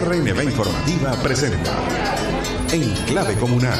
RNB Informativa presenta En Clave Comunal.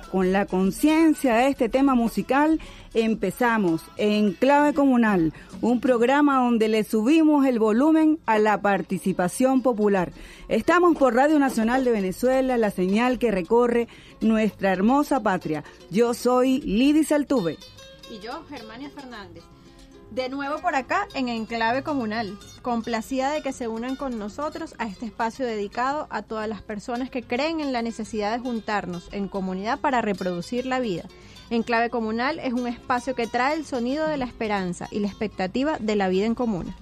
Con la conciencia de este tema musical, empezamos en Clave Comunal, un programa donde le subimos el volumen a la participación popular. Estamos por Radio Nacional de Venezuela, la señal que recorre nuestra hermosa patria. Yo soy Lidy Saltuve. Y yo, Germania Fernández. De nuevo por acá en Enclave Comunal, complacida de que se unan con nosotros a este espacio dedicado a todas las personas que creen en la necesidad de juntarnos en comunidad para reproducir la vida. Enclave Comunal es un espacio que trae el sonido de la esperanza y la expectativa de la vida en común.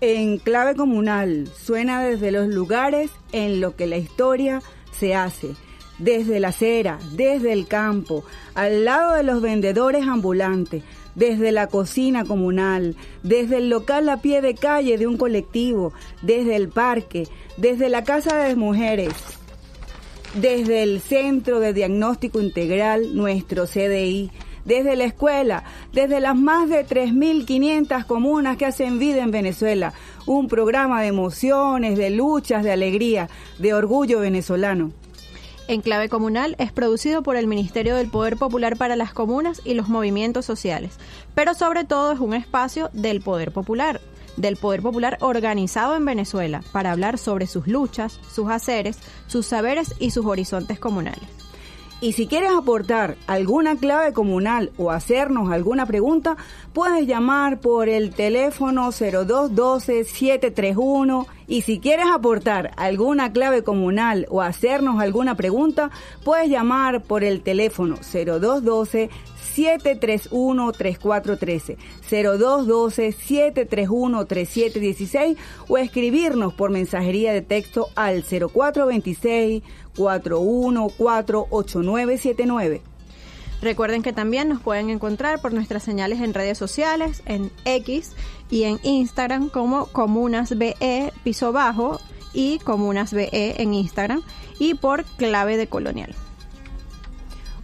Enclave Comunal suena desde los lugares en los que la historia se hace desde la acera, desde el campo, al lado de los vendedores ambulantes, desde la cocina comunal, desde el local a pie de calle de un colectivo, desde el parque, desde la casa de mujeres, desde el Centro de Diagnóstico Integral, nuestro CDI, desde la escuela, desde las más de 3.500 comunas que hacen vida en Venezuela, un programa de emociones, de luchas, de alegría, de orgullo venezolano. Enclave Comunal es producido por el Ministerio del Poder Popular para las Comunas y los Movimientos Sociales, pero sobre todo es un espacio del Poder Popular, del Poder Popular organizado en Venezuela, para hablar sobre sus luchas, sus haceres, sus saberes y sus horizontes comunales. Y si quieres aportar alguna clave comunal o hacernos alguna pregunta, puedes llamar por el teléfono 0212-731. Y si quieres aportar alguna clave comunal o hacernos alguna pregunta, puedes llamar por el teléfono 0212 731-3413, 0212-731-3716 o escribirnos por mensajería de texto al 0426-414-8979. Recuerden que también nos pueden encontrar por nuestras señales en redes sociales, en X y en Instagram como Comunas BE piso bajo y Comunas BE en Instagram y por clave de colonial.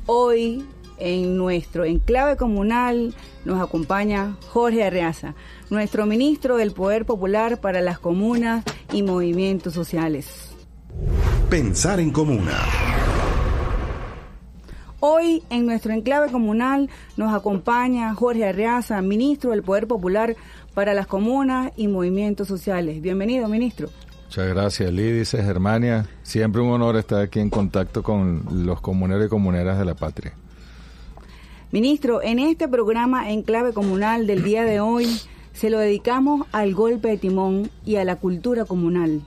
Hoy en nuestro enclave comunal nos acompaña Jorge Arreaza, nuestro ministro del Poder Popular para las Comunas y Movimientos Sociales. Pensar en comuna. Hoy en nuestro enclave comunal nos acompaña Jorge Arreaza, ministro del Poder Popular para las Comunas y Movimientos Sociales. Bienvenido, ministro. Muchas gracias, Lídice, Germania. Siempre un honor estar aquí en contacto con los comuneros y comuneras de la patria. Ministro, en este programa en clave comunal del día de hoy se lo dedicamos al golpe de timón y a la cultura comunal.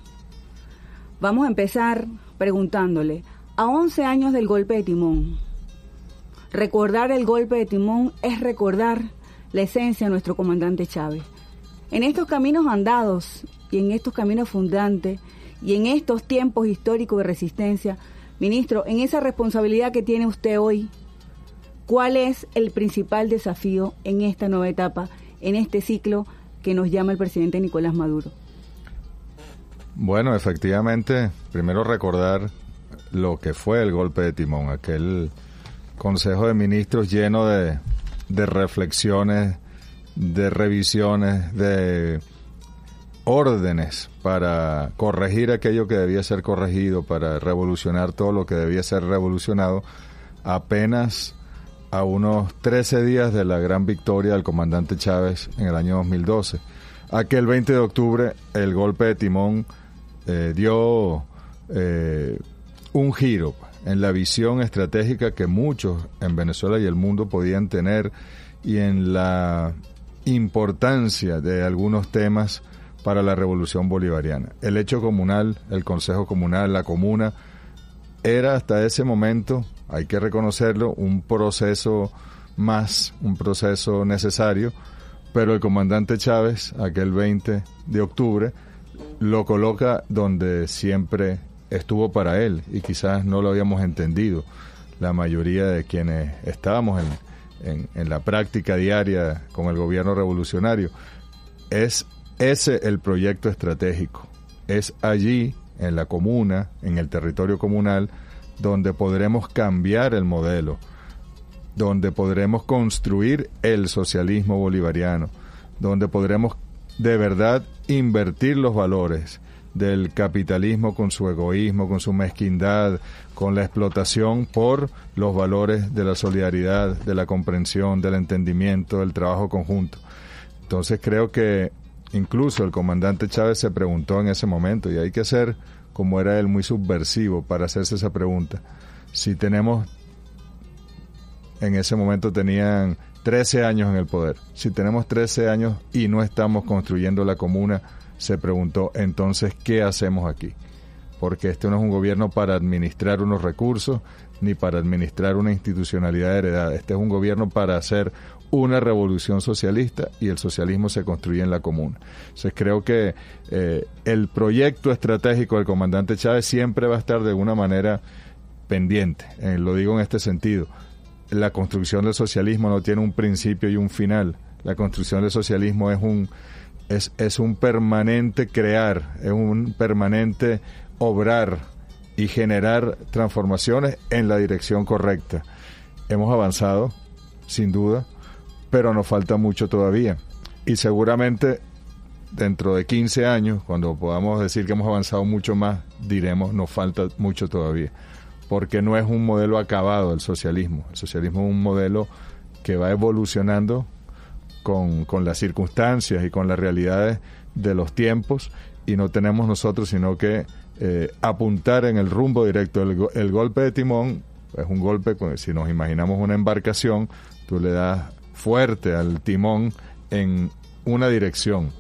Vamos a empezar preguntándole, a 11 años del golpe de timón, recordar el golpe de timón es recordar la esencia de nuestro comandante Chávez. En estos caminos andados y en estos caminos fundantes y en estos tiempos históricos de resistencia, ministro, en esa responsabilidad que tiene usted hoy ¿Cuál es el principal desafío en esta nueva etapa, en este ciclo que nos llama el presidente Nicolás Maduro? Bueno, efectivamente, primero recordar lo que fue el golpe de timón, aquel Consejo de Ministros lleno de, reflexiones, de revisiones, de órdenes para corregir aquello que debía ser corregido, para revolucionar todo lo que debía ser revolucionado, apenas a unos 13 días de la gran victoria del comandante Chávez en el año 2012. Aquel 20 de octubre el golpe de timón eh, dio eh, un giro en la visión estratégica que muchos en Venezuela y el mundo podían tener y en la importancia de algunos temas para la revolución bolivariana. El hecho comunal, el Consejo Comunal, la comuna, era hasta ese momento hay que reconocerlo, un proceso más, un proceso necesario, pero el comandante Chávez, aquel 20 de octubre, lo coloca donde siempre estuvo para él y quizás no lo habíamos entendido la mayoría de quienes estábamos en, en, la práctica diaria con el gobierno revolucionario. Es ese el proyecto estratégico. Es allí, en la comuna, en el territorio comunal, donde podremos cambiar el modelo, donde podremos construir el socialismo bolivariano, donde podremos de verdad invertir los valores del capitalismo con su egoísmo, con su mezquindad, con la explotación por los valores de la solidaridad, de la comprensión, del entendimiento, del trabajo conjunto. Entonces creo que incluso el comandante Chávez se preguntó en ese momento, y hay que hacer como era él muy subversivo para hacerse esa pregunta. Si tenemos, en ese momento tenían 13 años en el poder, si tenemos 13 años y no estamos construyendo la comuna, se preguntó entonces, ¿qué hacemos aquí? Porque este no es un gobierno para administrar unos recursos ni para administrar una institucionalidad heredada. Este es un gobierno para hacer una revolución socialista y el socialismo se construye en la comuna. Entonces creo que eh, el proyecto estratégico del comandante Chávez siempre va a estar de alguna manera pendiente. Eh, lo digo en este sentido. La construcción del socialismo no tiene un principio y un final. La construcción del socialismo es un, es, es un permanente crear, es un permanente obrar y generar transformaciones en la dirección correcta. Hemos avanzado, sin duda, pero nos falta mucho todavía. Y seguramente dentro de 15 años, cuando podamos decir que hemos avanzado mucho más, diremos nos falta mucho todavía. Porque no es un modelo acabado el socialismo. El socialismo es un modelo que va evolucionando con, las circunstancias y con las realidades de los tiempos y no tenemos nosotros sino que eh, apuntar en el rumbo directo. El, el golpe de timón Es un golpe, pues, si nos imaginamos una embarcación, tú le das fuerte al timón en una dirección.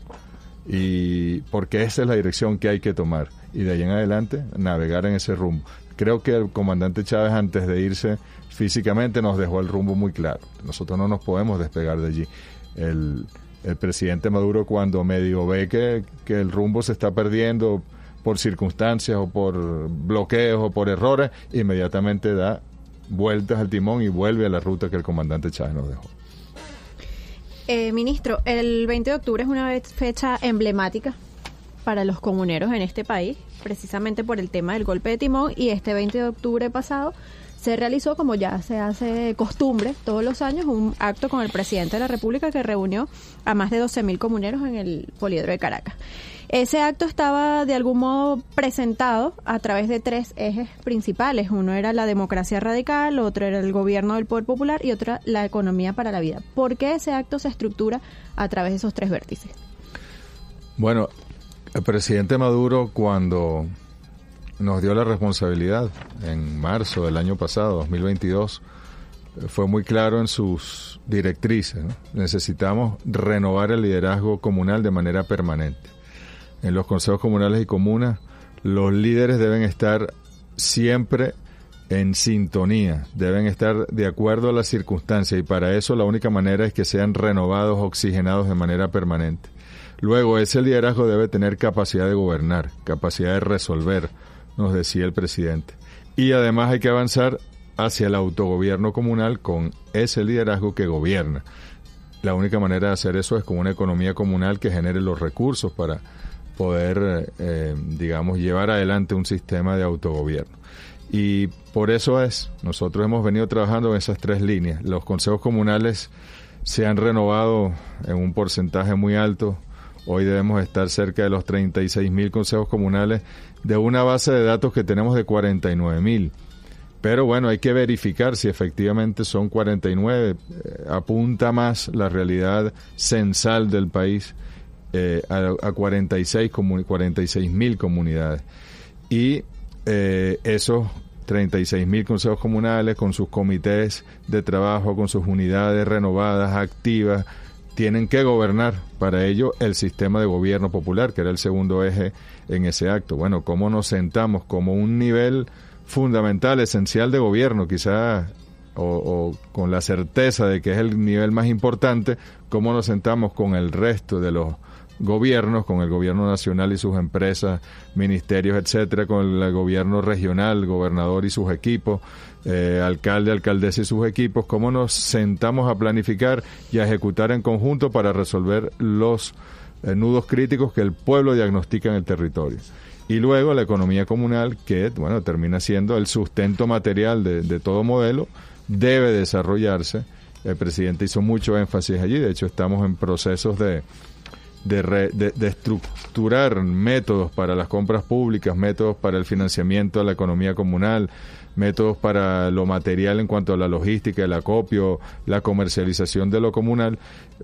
Y porque esa es la dirección que hay que tomar. Y de ahí en adelante, navegar en ese rumbo. Creo que el comandante Chávez, antes de irse físicamente, nos dejó el rumbo muy claro. Nosotros no nos podemos despegar de allí. El, el presidente Maduro, cuando medio ve que, que el rumbo se está perdiendo, por circunstancias o por bloqueos o por errores, inmediatamente da vueltas al timón y vuelve a la ruta que el comandante Chávez nos dejó. Eh, ministro, el 20 de octubre es una fecha emblemática para los comuneros en este país, precisamente por el tema del golpe de timón y este 20 de octubre pasado se realizó, como ya se hace costumbre todos los años, un acto con el presidente de la República que reunió a más de 12.000 comuneros en el Poliedro de Caracas. Ese acto estaba de algún modo presentado a través de tres ejes principales. Uno era la democracia radical, otro era el gobierno del poder popular y otra la economía para la vida. ¿Por qué ese acto se estructura a través de esos tres vértices? Bueno, el presidente Maduro cuando nos dio la responsabilidad en marzo del año pasado, 2022, fue muy claro en sus directrices. Necesitamos renovar el liderazgo comunal de manera permanente. En los consejos comunales y comunas, los líderes deben estar siempre en sintonía, deben estar de acuerdo a las circunstancias y para eso la única manera es que sean renovados, oxigenados de manera permanente. Luego, ese liderazgo debe tener capacidad de gobernar, capacidad de resolver, nos decía el presidente. Y además hay que avanzar hacia el autogobierno comunal con ese liderazgo que gobierna. La única manera de hacer eso es con una economía comunal que genere los recursos para poder, eh, digamos, llevar adelante un sistema de autogobierno. Y por eso es, nosotros hemos venido trabajando en esas tres líneas. Los consejos comunales se han renovado en un porcentaje muy alto. Hoy debemos estar cerca de los 36 mil consejos comunales de una base de datos que tenemos de 49 mil. Pero bueno, hay que verificar si efectivamente son 49. Eh, apunta más la realidad censal del país eh, a, a, 46 mil comunidades. Y eh, esos 36 mil consejos comunales con sus comités de trabajo, con sus unidades renovadas, activas, tienen que gobernar para ello el sistema de gobierno popular, que era el segundo eje en ese acto. Bueno, ¿cómo nos sentamos como un nivel fundamental, esencial de gobierno, quizás, o, o, con la certeza de que es el nivel más importante, cómo nos sentamos con el resto de los gobiernos, con el gobierno nacional y sus empresas, ministerios, etcétera, con el gobierno regional, gobernador y sus equipos, eh, alcalde, alcaldesa y sus equipos, cómo nos sentamos a planificar y a ejecutar en conjunto para resolver los eh, nudos críticos que el pueblo diagnostica en el territorio. Y luego la economía comunal, que bueno, termina siendo el sustento material de, de todo modelo, debe desarrollarse. El presidente hizo mucho énfasis allí, de hecho estamos en procesos de, de, re, de, de, estructurar métodos para las compras públicas, métodos para el financiamiento de la economía comunal, métodos para lo material en cuanto a la logística, el acopio, la comercialización de lo comunal,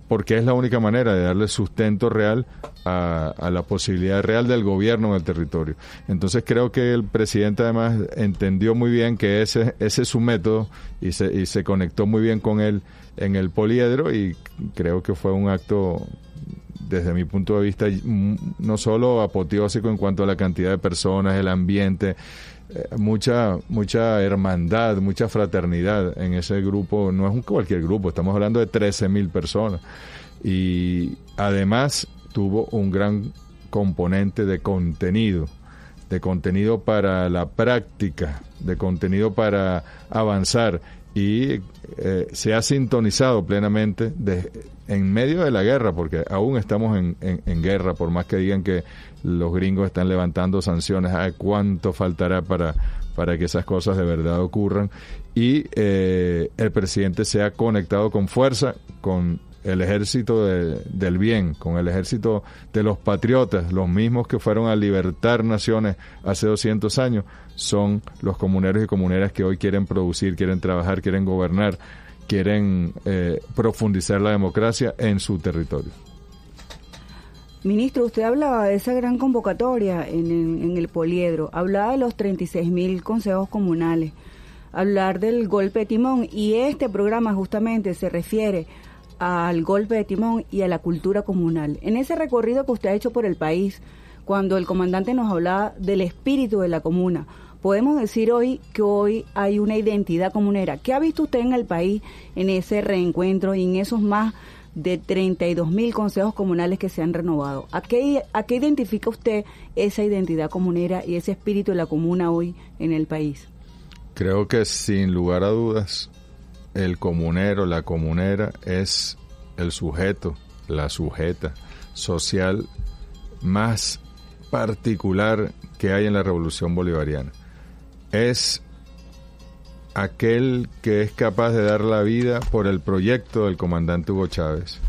porque es la única manera de darle sustento real a, la posibilidad real del gobierno en el territorio. Entonces creo que el presidente además entendió muy bien que ese, ese es su método y se, y se conectó muy bien con él en el poliedro y creo que fue un acto desde mi punto de vista, no solo apoteósico en cuanto a la cantidad de personas, el ambiente, eh, mucha, mucha hermandad, mucha fraternidad en ese grupo. No es un cualquier grupo, estamos hablando de 13 mil personas. Y además tuvo un gran componente de contenido, de contenido para la práctica, de contenido para avanzar y eh, se ha sintonizado plenamente en medio de la guerra, porque aún estamos en, en, en, guerra, por más que digan que los gringos están levantando sanciones, ¿a cuánto faltará para, para que esas cosas de verdad ocurran? Y eh, el presidente se ha conectado con fuerza con el ejército de, del bien, con el ejército de los patriotas, los mismos que fueron a libertar naciones hace 200 años, son los comuneros y comuneras que hoy quieren producir, quieren trabajar, quieren gobernar, quieren eh, profundizar la democracia en su territorio. Ministro, usted hablaba de esa gran convocatoria en, en, en el poliedro, hablaba de los 36 mil consejos comunales hablar del golpe de timón y este programa justamente se refiere al golpe de timón y a la cultura comunal. En ese recorrido que usted ha hecho por el país, cuando el comandante nos hablaba del espíritu de la comuna, podemos decir hoy que hoy hay una identidad comunera. ¿Qué ha visto usted en el país en ese reencuentro y en esos más de 32 mil consejos comunales que se han renovado? ¿A qué, ¿A qué identifica usted esa identidad comunera y ese espíritu de la comuna hoy en el país? Creo que sin lugar a dudas, el comunero, la comunera es el sujeto, la sujeta social más particular que hay en la revolución bolivariana. Es aquel que es capaz de dar la vida por el proyecto del comandante Hugo Chávez.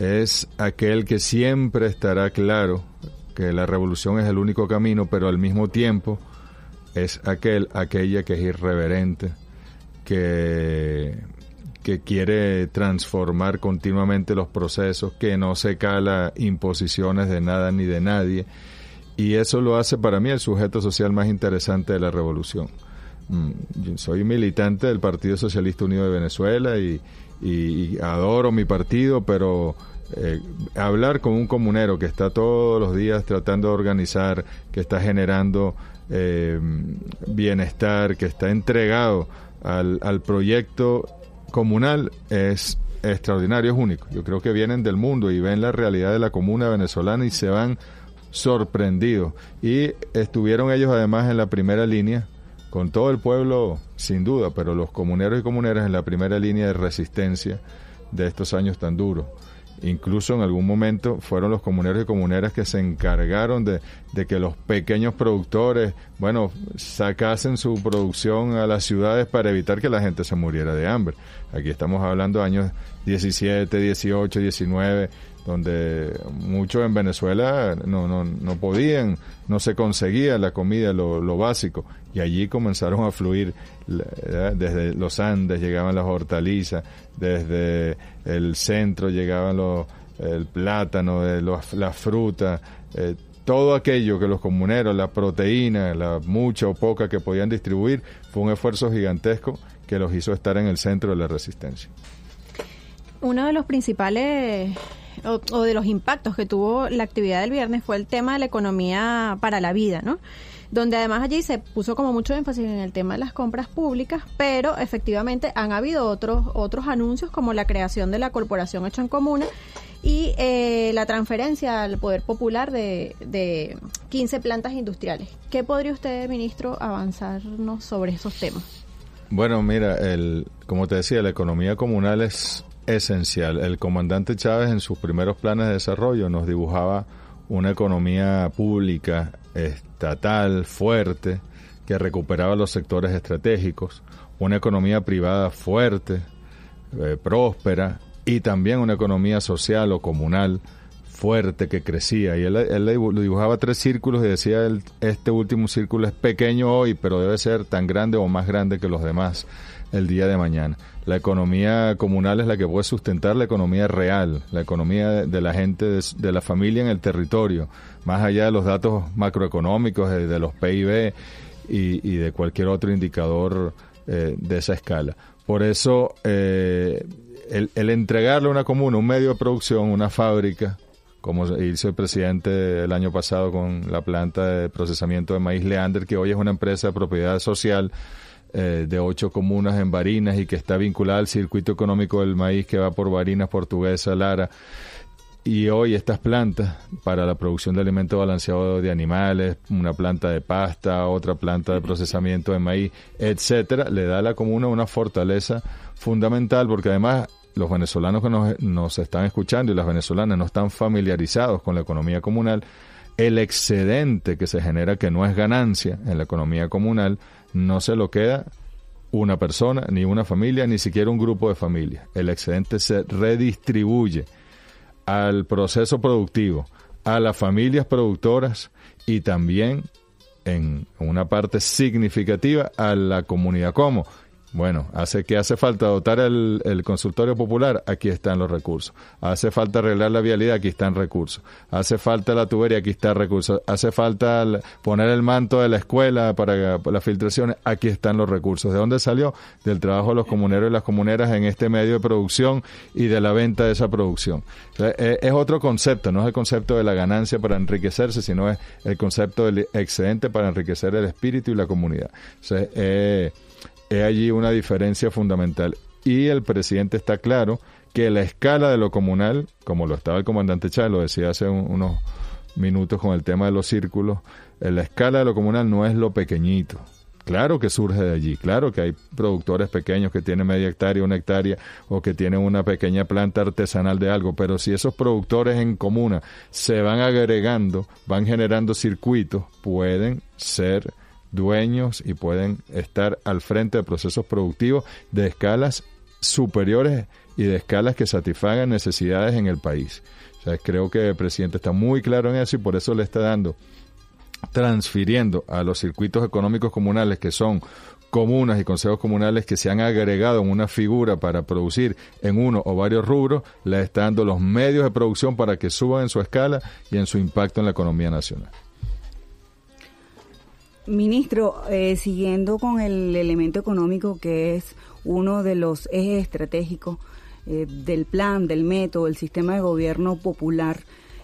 Es aquel que siempre estará claro que la revolución es el único camino, pero al mismo tiempo es aquel, aquella que es irreverente, que, quiere transformar continuamente los procesos, que no se cala imposiciones de nada ni de nadie. Y eso lo hace para mí el sujeto social más interesante de la revolución. Mm, soy militante del Partido Socialista Unido de Venezuela y, adoro mi partido, pero eh, hablar con un comunero que está todos los días tratando de organizar, que está generando eh, bienestar, que está entregado al, al proyecto comunal es extraordinario, es único. Yo creo que vienen del mundo y ven la realidad de la comuna venezolana y se van sorprendidos. Y estuvieron ellos además en la primera línea, con todo el pueblo sin duda, pero los comuneros y comuneras en la primera línea de resistencia de estos años tan duros. Incluso en algún momento fueron los comuneros y comuneras que se encargaron de, que los pequeños productores, bueno, sacasen su producción a las ciudades para evitar que la gente se muriera de hambre. Aquí estamos hablando de años 17, 18, 19, donde muchos en Venezuela no, no, no podían, no se conseguía la comida, lo, lo básico, y allí comenzaron a fluir desde los Andes llegaban las hortalizas, desde el centro llegaban los, el plátano, los, la fruta, eh, todo aquello que los comuneros, la proteína, la mucha o poca que podían distribuir, fue un esfuerzo gigantesco que los hizo estar en el centro de la resistencia. Uno de los principales o, de los impactos que tuvo la actividad del viernes fue el tema de la economía para la vida, ¿no? Donde además allí se puso como mucho énfasis en el tema de las compras públicas, pero efectivamente han habido otros otros anuncios como la creación de la corporación hecha en comuna y eh, la transferencia al poder popular de, de 15 plantas industriales. ¿Qué podría usted, ministro, avanzarnos sobre esos temas? Bueno, mira, el, como te decía, la economía comunal es esencial. El comandante Chávez en sus primeros planes de desarrollo nos dibujaba una economía pública, estatal, fuerte, que recuperaba los sectores estratégicos, una economía privada fuerte, eh, próspera, y también una economía social o comunal fuerte que crecía. Y él, él dibujaba tres círculos y decía, este último círculo es pequeño hoy, pero debe ser tan grande o más grande que los demás el día de mañana. La economía comunal es la que puede sustentar la economía real, la economía de, la gente, de, la familia en el territorio, más allá de los datos macroeconómicos, de, los PIB y, de cualquier otro indicador eh, de esa escala. Por eso, eh, el, entregarle a una comuna un medio de producción, una fábrica, como hizo el presidente el año pasado con la planta de procesamiento de maíz Leander, que hoy es una empresa de propiedad social, eh, de ocho comunas en Barinas y que está vinculada al circuito económico del maíz que va por Barinas, Portuguesa, Lara. Y hoy estas plantas para la producción de alimentos balanceados de animales, una planta de pasta, otra planta de procesamiento de maíz, etcétera, le da a la comuna una fortaleza fundamental porque además los venezolanos que nos, nos están escuchando y las venezolanas no están familiarizados con la economía comunal, el excedente que se genera, que no es ganancia en la economía comunal, no se lo queda una persona, ni una familia, ni siquiera un grupo de familias. El excedente se redistribuye al proceso productivo, a las familias productoras y también en una parte significativa a la comunidad como Bueno, hace que hace falta dotar el, el, consultorio popular, aquí están los recursos. Hace falta arreglar la vialidad, aquí están recursos. Hace falta la tubería, aquí están recursos. Hace falta poner el manto de la escuela para, las filtraciones, aquí están los recursos. ¿De dónde salió? Del trabajo de los comuneros y las comuneras en este medio de producción y de la venta de esa producción. Eh, es otro concepto, no es el concepto de la ganancia para enriquecerse, sino es el concepto del excedente para enriquecer el espíritu y la comunidad. Sea, eh, es allí una diferencia fundamental. Y el presidente está claro que la escala de lo comunal, como lo estaba el comandante Chávez, lo decía hace unos minutos con el tema de los círculos, eh, la escala de lo comunal no es lo pequeñito. Claro que surge de allí, claro que hay productores pequeños que tienen media hectárea, una hectárea o que tienen una pequeña planta artesanal de algo, pero si esos productores en comuna se van agregando, van generando circuitos, pueden ser dueños y pueden estar al frente de procesos productivos de escalas superiores y de escalas que satisfagan necesidades en el país. O sea, creo que el presidente está muy claro en eso y por eso le está dando, transfiriendo a los circuitos económicos comunales que son comunas y consejos comunales que se han agregado en una figura para producir en uno o varios rubros, le está dando los medios de producción para que suban en su escala y en su impacto en la economía nacional. Ministro, eh, siguiendo con el elemento económico que es uno de los ejes estratégicos eh, del plan, del método, del sistema de gobierno popular,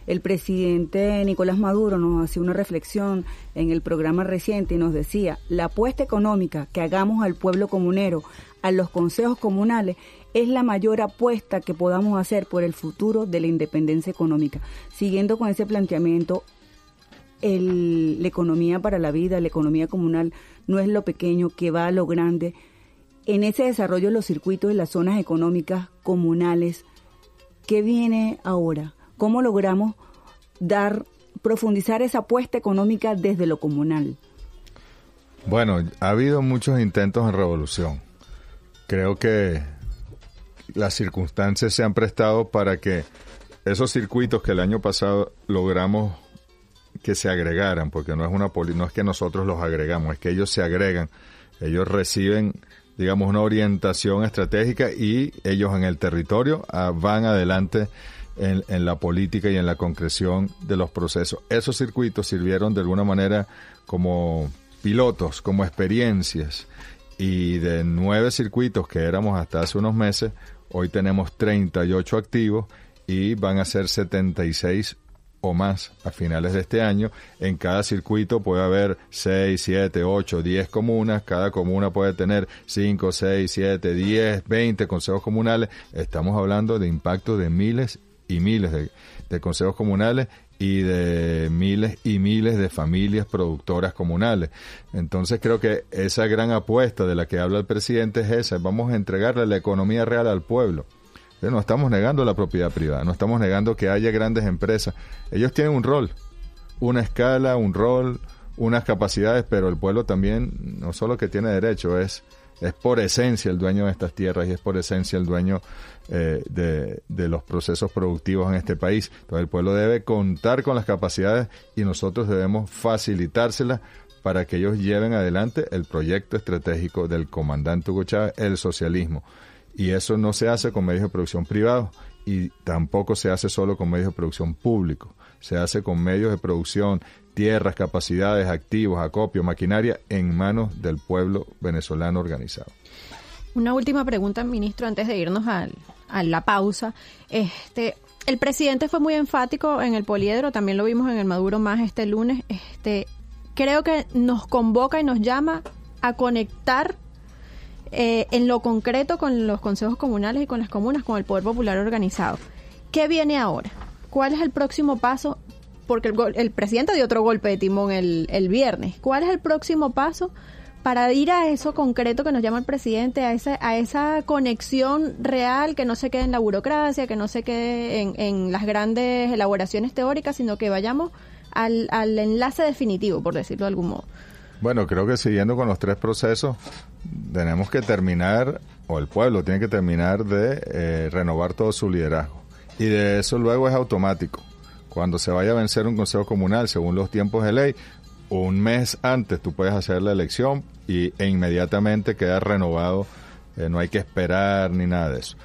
el presidente Nicolás Maduro nos hacía una reflexión en el programa reciente y nos decía, la apuesta económica que hagamos al pueblo comunero, a los consejos comunales, es la mayor apuesta que podamos hacer por el futuro de la independencia económica. Siguiendo con ese planteamiento, el, la economía para la vida, la economía comunal, no es lo pequeño que va a lo grande. En ese desarrollo de los circuitos de las zonas económicas comunales, ¿qué viene ahora? ¿Cómo logramos dar, profundizar esa apuesta económica desde lo comunal? Bueno, ha habido muchos intentos en revolución. Creo que las circunstancias se han prestado para que esos circuitos que el año pasado logramos que se agregaran, porque no es una no es que nosotros los agregamos, es que ellos se agregan, ellos reciben digamos una orientación estratégica y ellos en el territorio ah, van adelante en, en, la política y en la concreción de los procesos. Esos circuitos sirvieron de alguna manera como pilotos, como experiencias y de nueve circuitos que éramos hasta hace unos meses, hoy tenemos 38 activos y van a ser 76 o más a finales de este año. En cada circuito puede haber 6, 7, 8, 10 comunas. Cada comuna puede tener 5, 6, 7, 10, 20 consejos comunales. Estamos hablando de impacto de miles y miles de, consejos comunales y de miles y miles de familias productoras comunales. Entonces creo que esa gran apuesta de la que habla el presidente es esa. Vamos a entregarle la economía real al pueblo no estamos negando la propiedad privada, no estamos negando que haya grandes empresas. Ellos tienen un rol, una escala, un rol, unas capacidades, pero el pueblo también no solo que tiene derecho, es, es por esencia el dueño de estas tierras y es por esencia el dueño eh, de, de, los procesos productivos en este país. Entonces el pueblo debe contar con las capacidades y nosotros debemos facilitárselas para que ellos lleven adelante el proyecto estratégico del comandante Hugo Chávez, el socialismo. Y eso no se hace con medios de producción privados y tampoco se hace solo con medios de producción públicos. Se hace con medios de producción, tierras, capacidades, activos, acopio, maquinaria en manos del pueblo venezolano organizado. Una última pregunta, ministro, antes de irnos a la pausa. Este, el presidente fue muy enfático en el poliedro, también lo vimos en el Maduro Más este lunes. Este, creo que nos convoca y nos llama a conectar eh, en lo concreto con los consejos comunales y con las comunas, con el Poder Popular organizado. ¿Qué viene ahora? ¿Cuál es el próximo paso? Porque el, el presidente dio otro golpe de timón el, el viernes. ¿Cuál es el próximo paso? para ir a eso concreto que nos llama el presidente, a esa, a esa conexión real que no se quede en la burocracia, que no se quede en, en las grandes elaboraciones teóricas, sino que vayamos al, al enlace definitivo, por decirlo de algún modo. Bueno, creo que siguiendo con los tres procesos, tenemos que terminar, o el pueblo tiene que terminar de eh, renovar todo su liderazgo. Y de eso luego es automático. Cuando se vaya a vencer un consejo comunal, según los tiempos de ley, un mes antes tú puedes hacer la elección y, e inmediatamente queda renovado, eh, no hay que esperar ni nada de eso.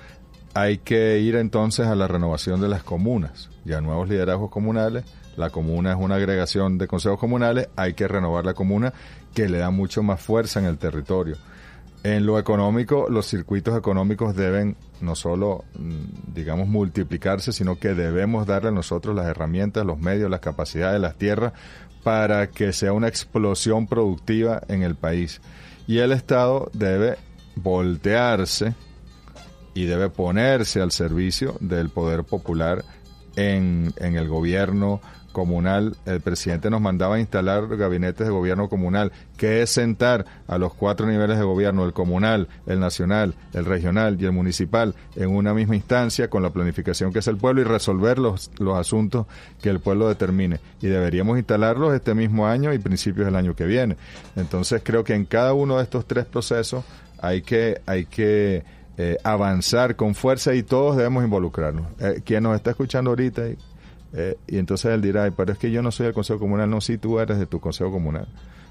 Hay que ir entonces a la renovación de las comunas, ya nuevos liderazgos comunales, la comuna es una agregación de consejos comunales, hay que renovar la comuna que le da mucho más fuerza en el territorio. En lo económico, los circuitos económicos deben no solo, mm, digamos, multiplicarse, sino que debemos darle a nosotros las herramientas, los medios, las capacidades, las tierras para que sea una explosión productiva en el país. Y el Estado debe voltearse y debe ponerse al servicio del poder popular en, en el gobierno, comunal, el presidente nos mandaba a instalar gabinetes de gobierno comunal, que es sentar a los cuatro niveles de gobierno, el comunal, el nacional, el regional y el municipal, en una misma instancia con la planificación que es el pueblo y resolver los, los asuntos que el pueblo determine. Y deberíamos instalarlos este mismo año y principios del año que viene. Entonces creo que en cada uno de estos tres procesos hay que, hay que eh, avanzar con fuerza y todos debemos involucrarnos. Eh, quien nos está escuchando ahorita eh, y entonces él dirá, pero es que yo no soy del Consejo Comunal. No, sí, tú eres de tu Consejo Comunal.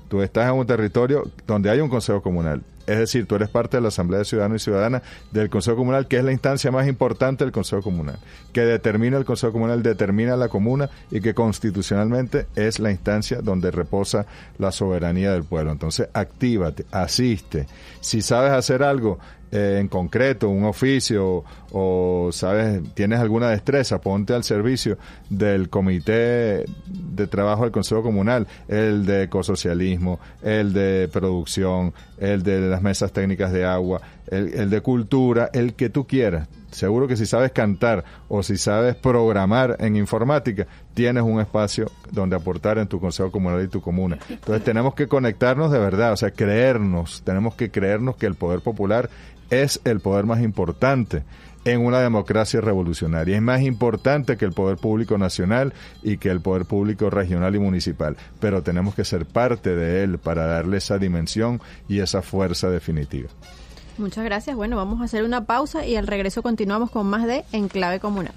Tú estás en un territorio donde hay un Consejo Comunal. Es decir, tú eres parte de la Asamblea de Ciudadanos y Ciudadanas del Consejo Comunal, que es la instancia más importante del Consejo Comunal, que determina el Consejo Comunal, determina la comuna y que constitucionalmente es la instancia donde reposa la soberanía del pueblo. Entonces, actívate, asiste. Si sabes hacer algo, eh, en concreto, un oficio o, sabes, tienes alguna destreza, ponte al servicio del comité de trabajo del Consejo Comunal, el de ecosocialismo, el de producción, el de las mesas técnicas de agua, el, el de cultura, el que tú quieras. Seguro que si sabes cantar o si sabes programar en informática, tienes un espacio donde aportar en tu consejo comunal y tu comuna. Entonces tenemos que conectarnos de verdad, o sea, creernos, tenemos que creernos que el poder popular es el poder más importante en una democracia revolucionaria. Es más importante que el poder público nacional y que el poder público regional y municipal, pero tenemos que ser parte de él para darle esa dimensión y esa fuerza definitiva. Muchas gracias. Bueno, vamos a hacer una pausa y al regreso continuamos con más de Enclave Comunal.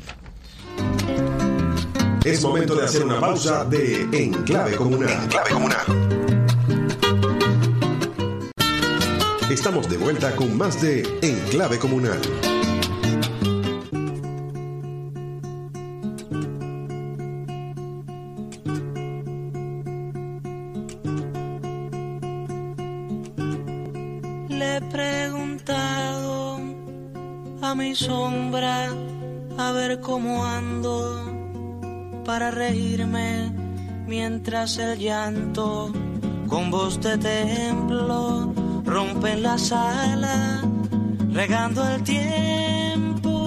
Es momento de hacer una pausa de Enclave Comunal. Enclave Comunal. Estamos de vuelta con más de Enclave Comunal. Mi sombra a ver cómo ando para reírme mientras el llanto con voz de templo rompe la sala, regando el tiempo.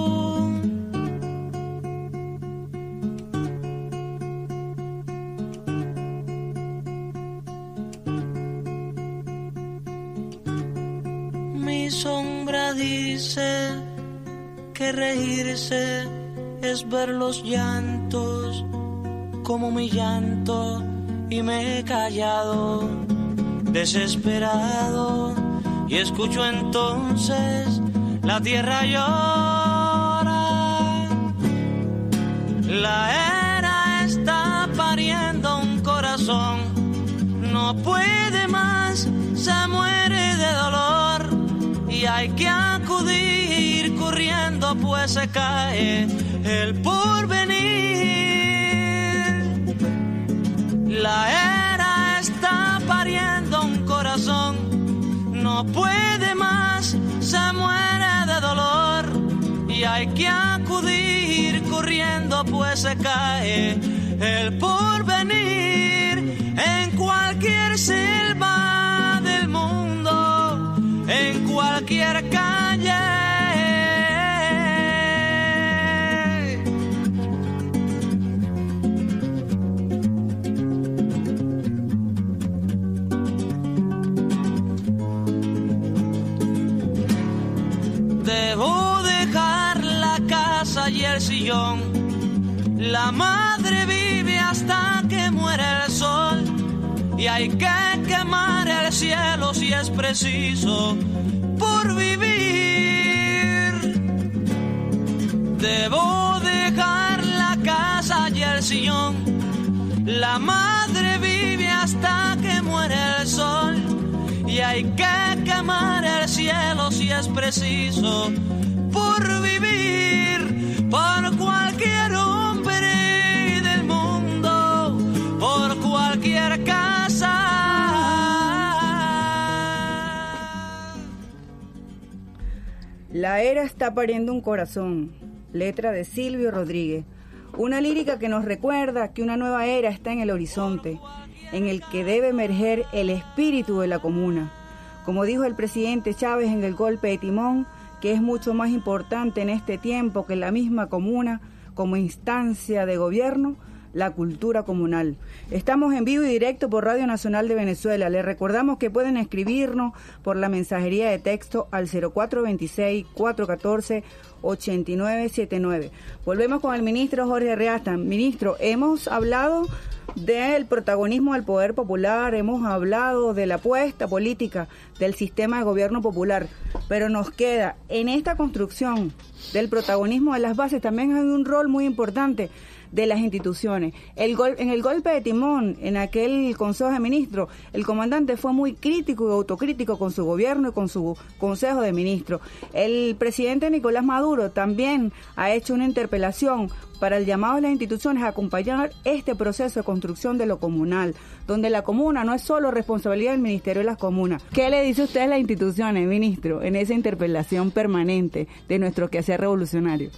Mi sombra dice que reírse es ver los llantos como mi llanto y me he callado desesperado y escucho entonces la tierra llora. La era está pariendo un corazón, no puede más, se muere de dolor y hay que acudir corriendo pues se cae el porvenir. La era no puede más, se muere de dolor y hay que acudir corriendo pues se cae el porvenir en cualquier selva cualquier calle. La madre vive hasta que muere el sol. Y hay que quemar el cielo si es preciso por vivir. Debo dejar la casa y el sillón. La madre vive hasta que muere el sol. Y hay que quemar el cielo si es preciso por vivir por cualquier La era está pariendo un corazón. Letra de Silvio Rodríguez. Una lírica que nos recuerda que una nueva era está en el horizonte, en el que debe emerger el espíritu de la comuna. Como dijo el presidente Chávez en el golpe de timón, que es mucho más importante en este tiempo que la misma comuna como instancia de gobierno, la cultura comunal. Estamos en vivo y directo por Radio Nacional de Venezuela. Les recordamos que pueden escribirnos por la mensajería de texto al 0426-414-8979. Volvemos con el ministro Jorge Reasta. Ministro, hemos hablado del protagonismo del poder popular, hemos hablado de la apuesta política del sistema de gobierno popular, pero nos queda en esta construcción del protagonismo de las bases también hay un rol muy importante de las instituciones. El gol, en el golpe de timón, en aquel Consejo de Ministros, el comandante fue muy crítico y autocrítico con su gobierno y con su Consejo de Ministros. El presidente Nicolás Maduro también ha hecho una interpelación para el llamado de las instituciones a acompañar este proceso de construcción de lo comunal, donde la comuna no es solo responsabilidad del Ministerio de las Comunas. ¿Qué le dice usted a las instituciones, ministro, en esa interpelación permanente de nuestro quehacer revolucionario?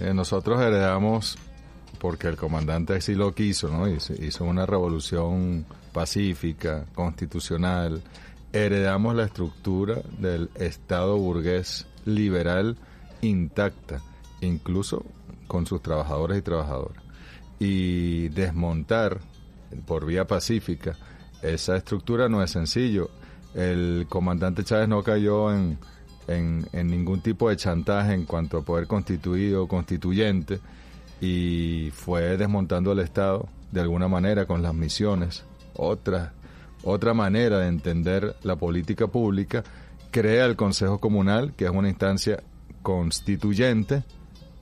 Eh, nosotros heredamos porque el comandante así lo quiso, ¿no? Hizo, una revolución pacífica, constitucional. Heredamos la estructura del Estado burgués liberal intacta, incluso con sus trabajadores y trabajadoras. Y desmontar por vía pacífica esa estructura no es sencillo. El comandante Chávez no cayó en, en, en ningún tipo de chantaje en cuanto a poder constituido o constituyente y fue desmontando el Estado de alguna manera con las misiones. Otra, otra manera de entender la política pública crea el Consejo Comunal, que es una instancia constituyente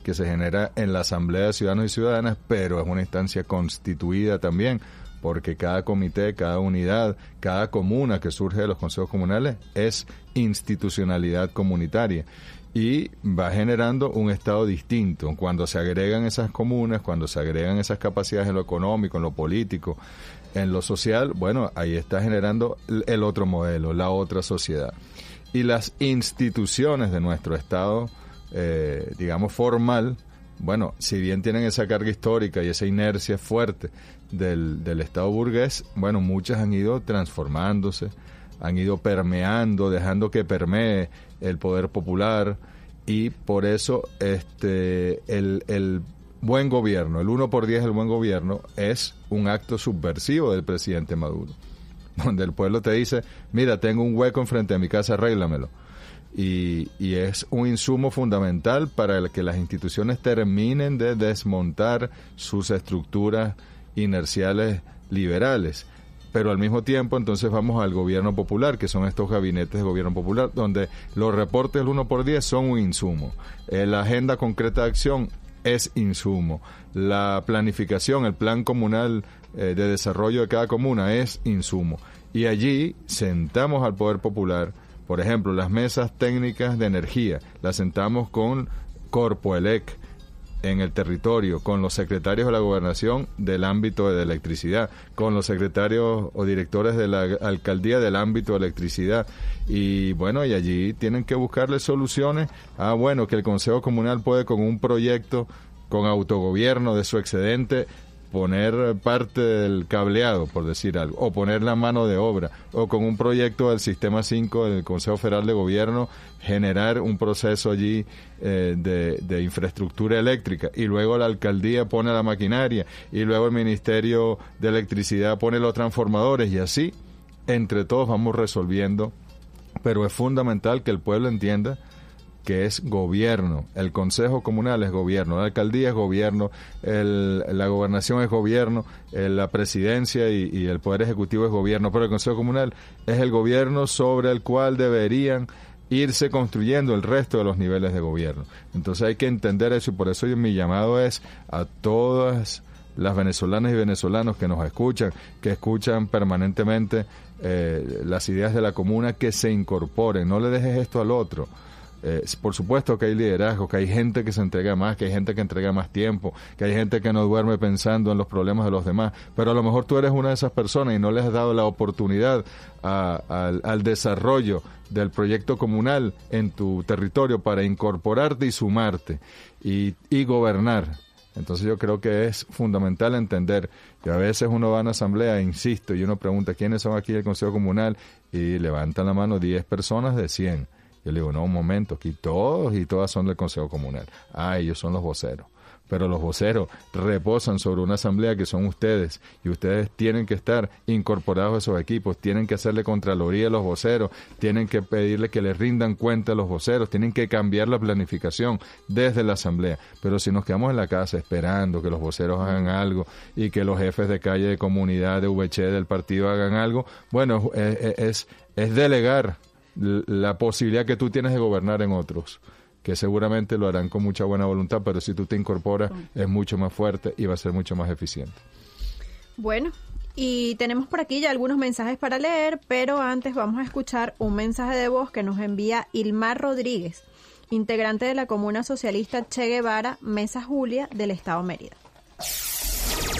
que se genera en la Asamblea de Ciudadanos y Ciudadanas, pero es una instancia constituida también, porque cada comité, cada unidad, cada comuna que surge de los consejos comunales es institucionalidad comunitaria y va generando un estado distinto. Cuando se agregan esas comunas, cuando se agregan esas capacidades en lo económico, en lo político, en lo social, bueno, ahí está generando el otro modelo, la otra sociedad. Y las instituciones de nuestro estado, eh, digamos, formal, bueno, si bien tienen esa carga histórica y esa inercia fuerte del, del Estado burgués, bueno, muchas han ido transformándose, han ido permeando, dejando que permee el poder popular y por eso este el, el buen gobierno, el 1 por 10 del buen gobierno es un acto subversivo del presidente Maduro, donde el pueblo te dice, mira, tengo un hueco enfrente de mi casa, arréglamelo. Y, y es un insumo fundamental para que las instituciones terminen de desmontar sus estructuras inerciales liberales pero al mismo tiempo entonces vamos al gobierno popular, que son estos gabinetes de gobierno popular, donde los reportes del 1 por 10 son un insumo. Eh, la agenda concreta de acción es insumo. La planificación, el plan comunal eh, de desarrollo de cada comuna es insumo. Y allí sentamos al poder popular, por ejemplo, las mesas técnicas de energía, las sentamos con Corpoelec, en el territorio, con los secretarios de la gobernación del ámbito de electricidad, con los secretarios o directores de la alcaldía del ámbito de electricidad. Y bueno, y allí tienen que buscarle soluciones. Ah, bueno, que el Consejo Comunal puede con un proyecto con autogobierno de su excedente poner parte del cableado, por decir algo, o poner la mano de obra, o con un proyecto del Sistema 5 del Consejo Federal de Gobierno, generar un proceso allí eh, de, de, infraestructura eléctrica, y luego la alcaldía pone la maquinaria, y luego el Ministerio de Electricidad pone los transformadores, y así, entre todos vamos resolviendo, pero es fundamental que el pueblo entienda que es gobierno. El Consejo Comunal es gobierno, la alcaldía es gobierno, el, la gobernación es gobierno, la presidencia y, y, el Poder Ejecutivo es gobierno, pero el Consejo Comunal es el gobierno sobre el cual deberían irse construyendo el resto de los niveles de gobierno. Entonces hay que entender eso y por eso mi llamado es a todas las venezolanas y venezolanos que nos escuchan, que escuchan permanentemente eh, las ideas de la comuna, que se incorporen, no le dejes esto al otro. Eh, por supuesto que hay liderazgo, que hay gente que se entrega más, que hay gente que entrega más tiempo, que hay gente que no duerme pensando en los problemas de los demás, pero a lo mejor tú eres una de esas personas y no les has dado la oportunidad al, desarrollo del proyecto comunal en tu territorio para incorporarte y sumarte y, gobernar. Entonces yo creo que es fundamental entender que a veces uno va a una asamblea, insisto, y uno pregunta quiénes son aquí el Consejo Comunal y levantan la mano 10 personas de 100 yo le digo, no, un momento, aquí todos y todas son del Consejo Comunal. Ah, ellos son los voceros. Pero los voceros reposan sobre una asamblea que son ustedes y ustedes tienen que estar incorporados a esos equipos, tienen que hacerle contraloría a los voceros, tienen que pedirle que les rindan cuenta a los voceros, tienen que cambiar la planificación desde la asamblea. Pero si nos quedamos en la casa esperando que los voceros hagan algo y que los jefes de calle de comunidad de VC del partido hagan algo, bueno, es, es delegar la posibilidad que tú tienes de gobernar en otros que seguramente lo harán con mucha buena voluntad, pero si tú te incorporas es mucho más fuerte y va a ser mucho más eficiente. Bueno, y tenemos por aquí ya algunos mensajes para leer, pero antes vamos a escuchar un mensaje de voz que nos envía Ilmar Rodríguez, integrante de la Comuna Socialista Che Guevara, Mesa Julia, del Estado Mérida.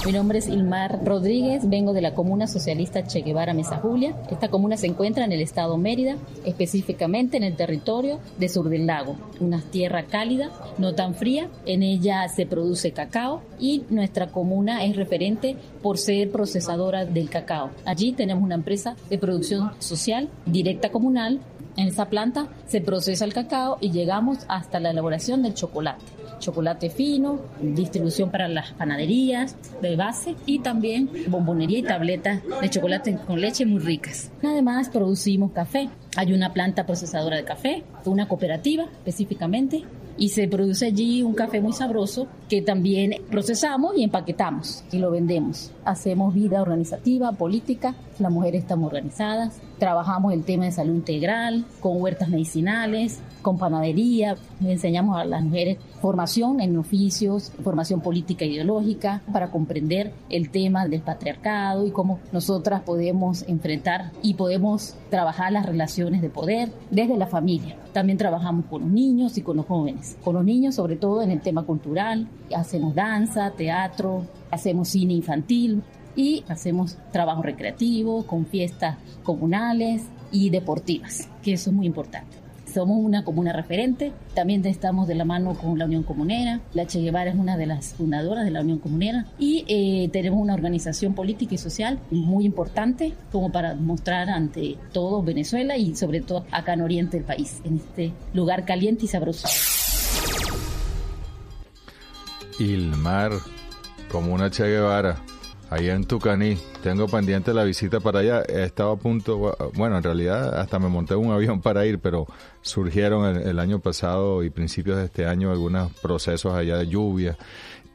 Mi nombre es Ilmar Rodríguez, vengo de la Comuna Socialista Che Guevara Mesa Julia. Esta comuna se encuentra en el estado Mérida, específicamente en el territorio de Sur del Lago, una tierra cálida, no tan fría. En ella se produce cacao y nuestra comuna es referente por ser procesadora del cacao. Allí tenemos una empresa de producción social directa comunal. En esa planta se procesa el cacao y llegamos hasta la elaboración del chocolate chocolate fino, distribución para las panaderías de base y también bombonería y tabletas de chocolate con leche muy ricas. Además producimos café. Hay una planta procesadora de café, una cooperativa específicamente, y se produce allí un café muy sabroso que también procesamos y empaquetamos y lo vendemos. Hacemos vida organizativa, política, las mujeres estamos organizadas, trabajamos el tema de salud integral, con huertas medicinales, con panadería, enseñamos a las mujeres formación en oficios, formación política e ideológica para comprender el tema del patriarcado y cómo nosotras podemos enfrentar y podemos trabajar las relaciones de poder desde la familia. También trabajamos con los niños y con los jóvenes. Con los niños sobre todo en el tema cultural, hacemos danza, teatro, hacemos cine infantil, y hacemos trabajo recreativo con fiestas comunales y deportivas, que eso es muy importante. Somos una comuna referente, también estamos de la mano con la Unión Comunera, la Che Guevara es una de las fundadoras de la Unión Comunera y eh, tenemos una organización política y social muy importante como para mostrar ante todo Venezuela y sobre todo acá en Oriente del país, en este lugar caliente y sabroso. Ilmar, como una Che Guevara. Ahí en Tucaní, tengo pendiente la visita para allá. He estado a punto, bueno, en realidad hasta me monté un avión para ir, pero surgieron el, año pasado y principios de este año algunos procesos allá de lluvia.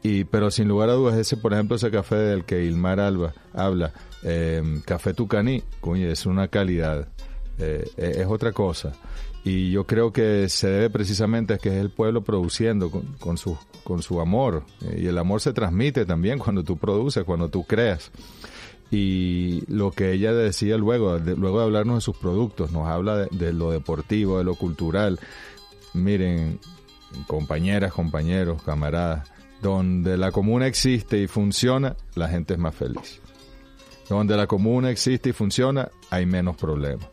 Y, pero sin lugar a dudas, ese, por ejemplo, ese café del que Ilmar Alba habla, eh, Café Tucaní, coño, es una calidad, eh, es otra cosa y yo creo que se debe precisamente a que es el pueblo produciendo con, su, con su amor eh, y el amor se transmite también cuando tú produces, cuando tú creas. Y lo que ella decía luego, luego de hablarnos de sus productos, nos habla de lo deportivo, de lo cultural. Miren, compañeras, compañeros, camaradas, donde la comuna existe y funciona, la gente es más feliz. Donde la comuna existe y funciona, hay menos problemas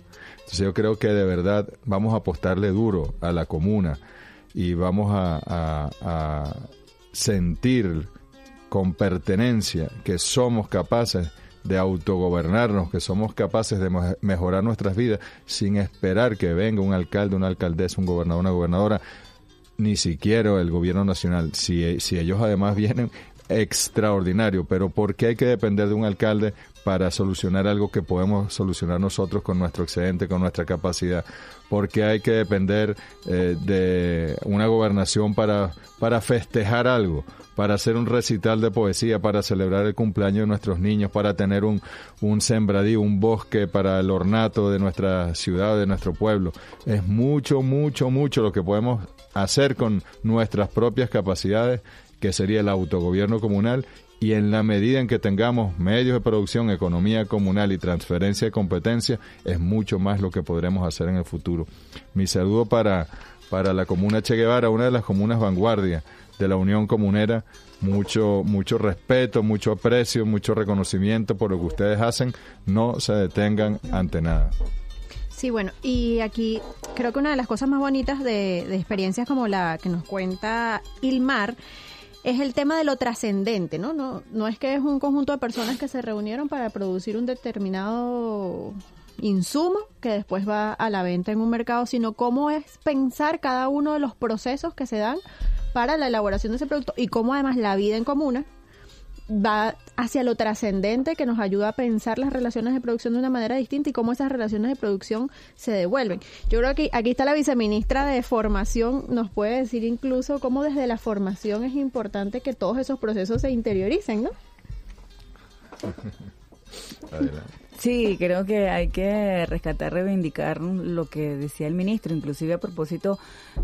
yo creo que de verdad vamos a apostarle duro a la comuna y vamos a, sentir con pertenencia que somos capaces de autogobernarnos, que somos capaces de mejorar nuestras vidas sin esperar que venga un alcalde, una alcaldesa, un gobernador, una gobernadora, ni siquiera el gobierno nacional. Si, si ellos además vienen, extraordinario, pero ¿por qué hay que depender de un alcalde para solucionar algo que podemos solucionar nosotros con nuestro excedente, con nuestra capacidad? ¿Por qué hay que depender eh, de una gobernación para, para festejar algo? para hacer un recital de poesía, para celebrar el cumpleaños de nuestros niños, para tener un, un sembradío, un bosque para el ornato de nuestra ciudad, de nuestro pueblo. Es mucho, mucho, mucho lo que podemos hacer con nuestras propias capacidades que sería el autogobierno comunal y en la medida en que tengamos medios de producción, economía comunal y transferencia de competencia, es mucho más lo que podremos hacer en el futuro. Mi saludo para, para la comuna Che Guevara, una de las comunas vanguardia de la Unión Comunera. Mucho, mucho respeto, mucho aprecio, mucho reconocimiento por lo que ustedes hacen. No se detengan ante nada. Sí, bueno, y aquí creo que una de las cosas más bonitas de, de experiencias como la que nos cuenta Ilmar es el tema de lo trascendente, ¿no? ¿no? No es que es un conjunto de personas que se reunieron para producir un determinado insumo que después va a la venta en un mercado, sino cómo es pensar cada uno de los procesos que se dan para la elaboración de ese producto y cómo además la vida en comuna va hacia lo trascendente que nos ayuda a pensar las relaciones de producción de una manera distinta y cómo esas relaciones de producción se devuelven. Yo creo que aquí está la viceministra de Formación, nos puede decir incluso cómo desde la formación es importante que todos esos procesos se interioricen, ¿no? Sí, creo que hay que rescatar, reivindicar lo que decía el ministro, inclusive a propósito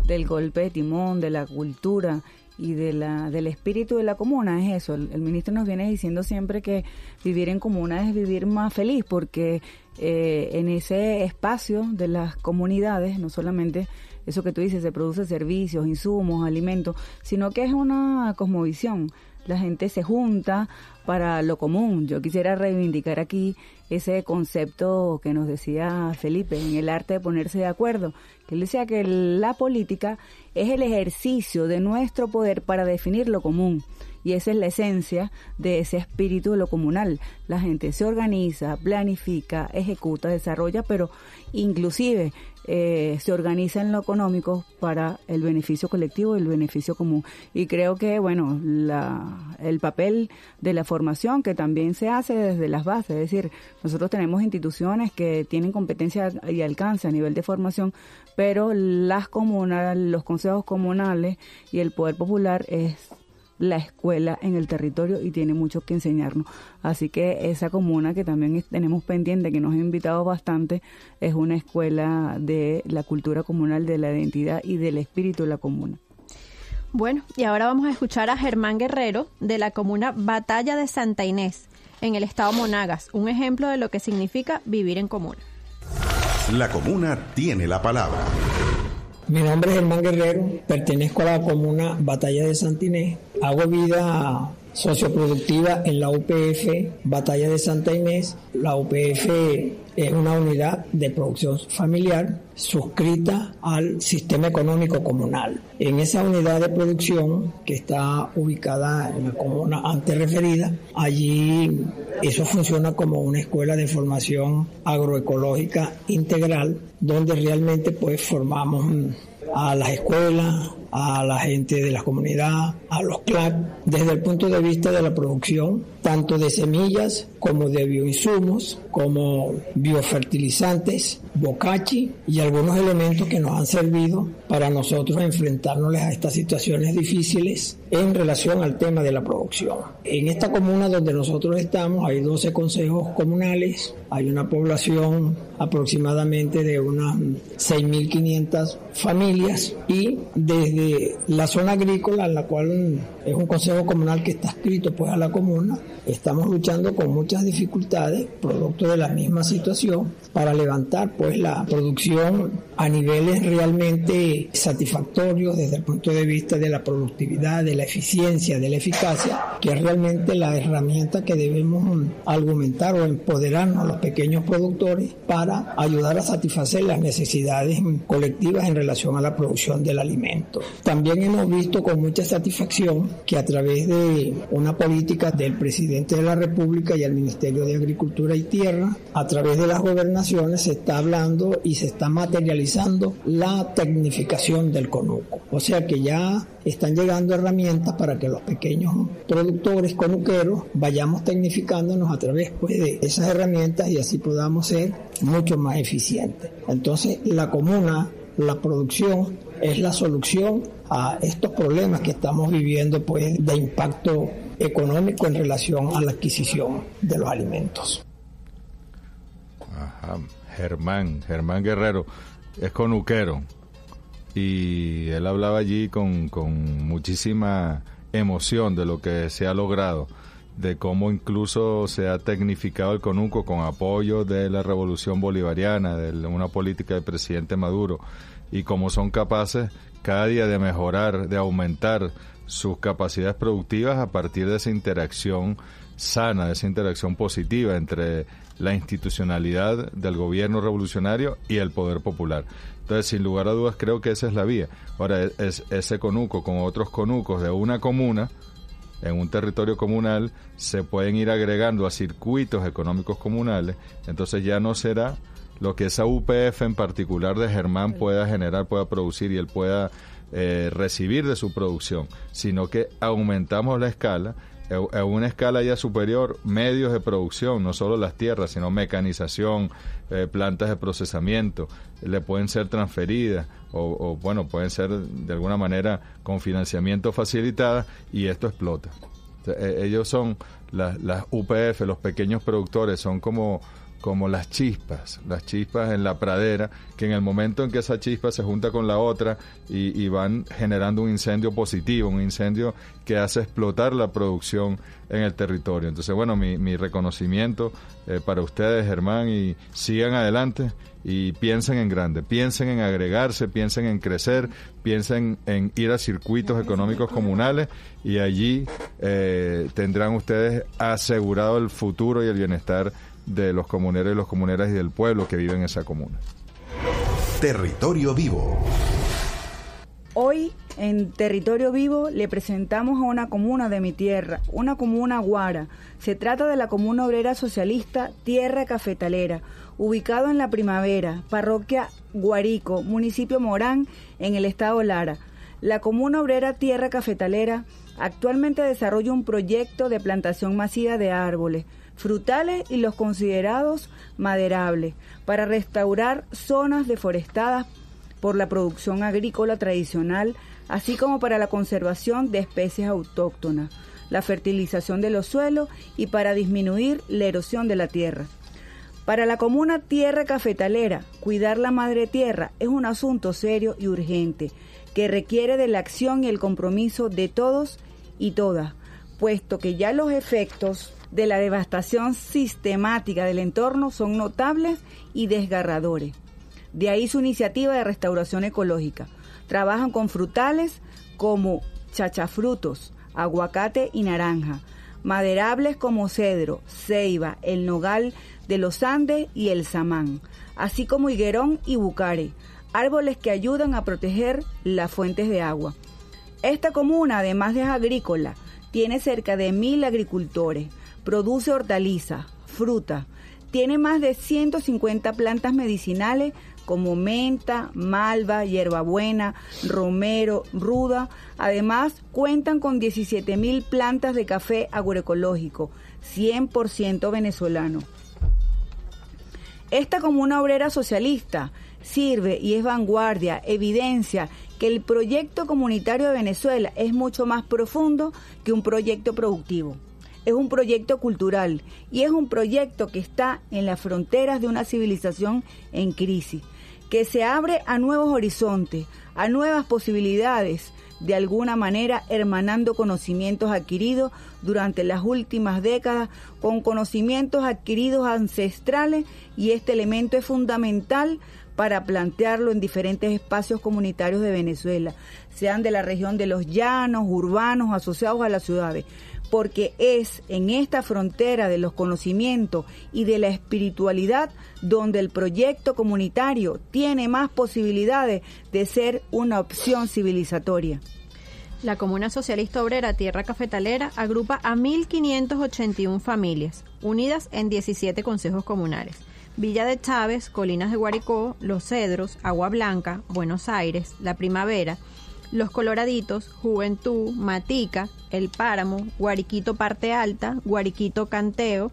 del golpe de timón, de la cultura y de la, del espíritu de la comuna es eso. El, ministro nos viene diciendo siempre que vivir en comuna es vivir más feliz porque eh, en ese espacio de las comunidades, no solamente eso que tú dices, se produce servicios, insumos, alimentos, sino que es una cosmovisión. La gente se junta para lo común. Yo quisiera reivindicar aquí ese concepto que nos decía Felipe en el arte de ponerse de acuerdo, que él decía que la política es el ejercicio de nuestro poder para definir lo común. Y esa es la esencia de ese espíritu de lo comunal. La gente se organiza, planifica, ejecuta, desarrolla, pero inclusive eh, se organiza en lo económico para el beneficio colectivo y el beneficio común. Y creo que, bueno, la, el papel de la formación que también se hace desde las bases, es decir, nosotros tenemos instituciones que tienen competencia y alcance a nivel de formación, pero las comunas, los consejos comunales y el poder popular es la escuela en el territorio y tiene mucho que enseñarnos. Así que esa comuna que también tenemos pendiente, que nos ha invitado bastante, es una escuela de la cultura comunal, de la identidad y del espíritu de la comuna. Bueno, y ahora vamos a escuchar a Germán Guerrero de la comuna Batalla de Santa Inés, en el estado Monagas, un ejemplo de lo que significa vivir en comuna. La comuna tiene la palabra. Mi nombre es Germán Guerrero, pertenezco a la comuna Batalla de Santinés, hago vida socioproductiva en la UPF Batalla de Santa Inés. La UPF es una unidad de producción familiar suscrita al sistema económico comunal. En esa unidad de producción que está ubicada en la comuna antes referida, allí eso funciona como una escuela de formación agroecológica integral donde realmente pues formamos a las escuelas, a la gente de la comunidad, a los CLAC, desde el punto de vista de la producción, tanto de semillas como de bioinsumos, como biofertilizantes, bocachi y algunos elementos que nos han servido para nosotros enfrentarnos a estas situaciones difíciles en relación al tema de la producción. En esta comuna donde nosotros estamos hay 12 consejos comunales, hay una población aproximadamente de unas 6.500 familias y desde la zona agrícola, en la cual es un consejo comunal que está escrito pues a la comuna, estamos luchando con muchas dificultades, producto de la misma situación, para levantar pues la producción a niveles realmente satisfactorios desde el punto de vista de la productividad, de la eficiencia, de la eficacia, que es realmente la herramienta que debemos argumentar o empoderarnos los pequeños productores para ayudar a satisfacer las necesidades colectivas en relación a la producción del alimento. También hemos visto con mucha satisfacción que a través de una política del presidente de la República y el Ministerio de Agricultura y Tierra, a través de las gobernaciones se está hablando y se está materializando la tecnificación del conuco. O sea que ya están llegando herramientas para que los pequeños productores conuqueros vayamos tecnificándonos a través pues, de esas herramientas y así podamos ser mucho más eficientes. Entonces la comuna, la producción es la solución a estos problemas que estamos viviendo pues de impacto económico en relación a la adquisición de los alimentos. Germán, Germán Guerrero, es conuquero y él hablaba allí con, con muchísima emoción de lo que se ha logrado de cómo incluso se ha tecnificado el conuco con apoyo de la revolución bolivariana, de una política del presidente Maduro, y cómo son capaces cada día de mejorar, de aumentar sus capacidades productivas a partir de esa interacción sana, de esa interacción positiva entre la institucionalidad del gobierno revolucionario y el poder popular. Entonces, sin lugar a dudas, creo que esa es la vía. Ahora, es, ese conuco con otros conucos de una comuna, en un territorio comunal, se pueden ir agregando a circuitos económicos comunales, entonces ya no será lo que esa UPF en particular de Germán pueda generar, pueda producir y él pueda eh, recibir de su producción, sino que aumentamos la escala a una escala ya superior medios de producción, no solo las tierras, sino mecanización, eh, plantas de procesamiento, le pueden ser transferidas o, bueno, pueden ser de alguna manera con financiamiento facilitada y esto explota. E, ellos son las UPF, los pequeños productores, son como como las chispas, las chispas en la pradera, que en el momento en que esa chispa se junta con la otra y, van generando un incendio positivo, un incendio que hace explotar la producción en el territorio. Entonces, bueno, mi, reconocimiento eh, para ustedes, Germán, y sigan adelante y piensen en grande, piensen en agregarse, piensen en crecer, piensen en ir a circuitos económicos comunales y allí eh, tendrán ustedes asegurado el futuro y el bienestar de los comuneros y los comuneras y del pueblo que viven en esa comuna. Territorio Vivo. Hoy en Territorio Vivo le presentamos a una comuna de mi tierra, una comuna guara. Se trata de la comuna obrera socialista Tierra Cafetalera, ubicado en la Primavera, parroquia Guarico, municipio Morán, en el estado Lara. La comuna obrera Tierra Cafetalera actualmente desarrolla un proyecto de plantación masiva de árboles frutales y los considerados maderables, para restaurar zonas deforestadas por la producción agrícola tradicional, así como para la conservación de especies autóctonas, la fertilización de los suelos y para disminuir la erosión de la tierra. Para la comuna Tierra Cafetalera, cuidar la madre tierra es un asunto serio y urgente que requiere de la acción y el compromiso de todos y todas, puesto que ya los efectos de la devastación sistemática del entorno son notables y desgarradores. De ahí su iniciativa de restauración ecológica. Trabajan con frutales como chachafrutos, aguacate y naranja, maderables como cedro, ceiba, el nogal de los Andes y el samán, así como higuerón y bucare, árboles que ayudan a proteger las fuentes de agua. Esta comuna, además de agrícola, tiene cerca de mil agricultores, produce hortalizas, fruta, tiene más de 150 plantas medicinales como menta, malva, hierbabuena, romero, ruda. Además, cuentan con 17 mil plantas de café agroecológico, 100% venezolano. Esta comuna obrera socialista sirve y es vanguardia, evidencia que el proyecto comunitario de Venezuela es mucho más profundo que un proyecto productivo es un proyecto cultural y es un proyecto que está en las fronteras de una civilización en crisis, que se abre a nuevos horizontes, a nuevas posibilidades, de alguna manera hermanando conocimientos adquiridos durante las últimas décadas con conocimientos adquiridos ancestrales y este elemento es fundamental para plantearlo en diferentes espacios comunitarios de Venezuela, sean de la región de los llanos, urbanos, asociados a las ciudades porque es en esta frontera de los conocimientos y de la espiritualidad donde el proyecto comunitario tiene más posibilidades de ser una opción civilizatoria. La Comuna Socialista Obrera Tierra Cafetalera agrupa a 1.581 familias, unidas en 17 consejos comunales. Villa de Chávez, Colinas de Guaricó, Los Cedros, Agua Blanca, Buenos Aires, La Primavera, los Coloraditos, Juventud, Matica, El Páramo, Guariquito Parte Alta, Guariquito Canteo,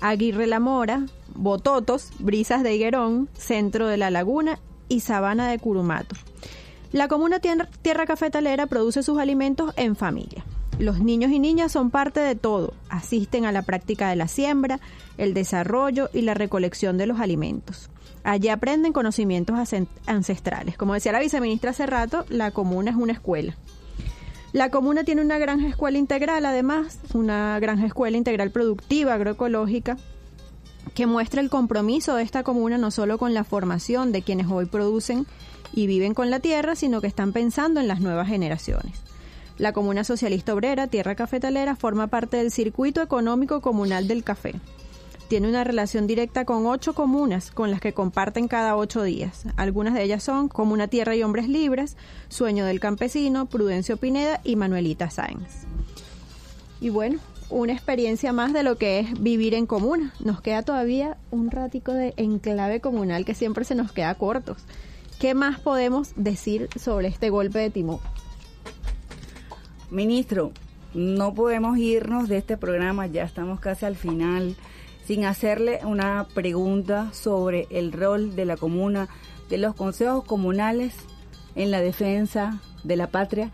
Aguirre La Mora, Bototos, Brisas de Higuerón, Centro de la Laguna y Sabana de Curumato. La comuna Tierra Cafetalera produce sus alimentos en familia. Los niños y niñas son parte de todo, asisten a la práctica de la siembra, el desarrollo y la recolección de los alimentos. Allí aprenden conocimientos ancestrales. Como decía la viceministra hace rato, la comuna es una escuela. La comuna tiene una granja escuela integral, además, una granja escuela integral productiva agroecológica que muestra el compromiso de esta comuna no solo con la formación de quienes hoy producen y viven con la tierra, sino que están pensando en las nuevas generaciones. La Comuna Socialista Obrera, Tierra Cafetalera, forma parte del circuito económico comunal del café. Tiene una relación directa con ocho comunas con las que comparten cada ocho días. Algunas de ellas son Comuna Tierra y Hombres Libres, Sueño del Campesino, Prudencio Pineda y Manuelita Sáenz. Y bueno, una experiencia más de lo que es vivir en comuna. Nos queda todavía un ratico de enclave comunal que siempre se nos queda cortos. ¿Qué más podemos decir sobre este golpe de timón? Ministro, no podemos irnos de este programa, ya estamos casi al final, sin hacerle una pregunta sobre el rol de la comuna, de los consejos comunales en la defensa de la patria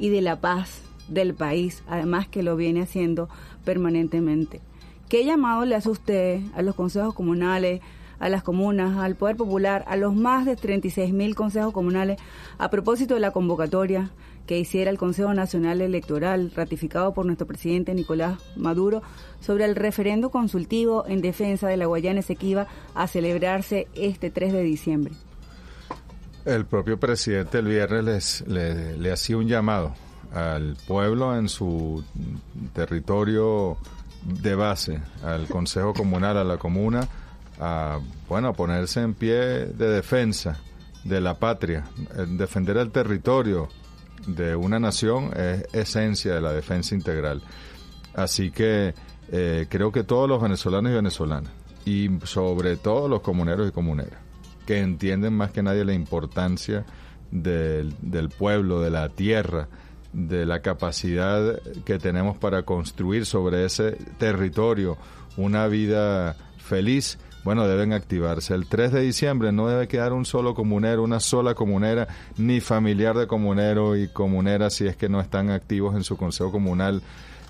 y de la paz del país, además que lo viene haciendo permanentemente. ¿Qué llamado le hace usted a los consejos comunales, a las comunas, al Poder Popular, a los más de 36 mil consejos comunales a propósito de la convocatoria que hiciera el Consejo Nacional Electoral, ratificado por nuestro presidente Nicolás Maduro, sobre el referendo consultivo en defensa de la Guayana Esequiba a celebrarse este 3 de diciembre? El propio presidente el viernes le, le hacía un llamado al pueblo en su territorio de base, al Consejo Comunal, a la comuna, a bueno, a ponerse en pie de defensa de la patria, defender el territorio de una nación es esencia de la defensa integral. Así que eh, creo que todos los venezolanos y venezolanas, y sobre todo los comuneros y comuneras, que entienden más que nadie la importancia del, del pueblo, de la tierra, de la capacidad que tenemos para construir sobre ese territorio una vida feliz, bueno, deben activarse. El 3 de diciembre no debe quedar un solo comunero, una sola comunera, ni familiar de comunero y comunera si es que no están activos en su consejo comunal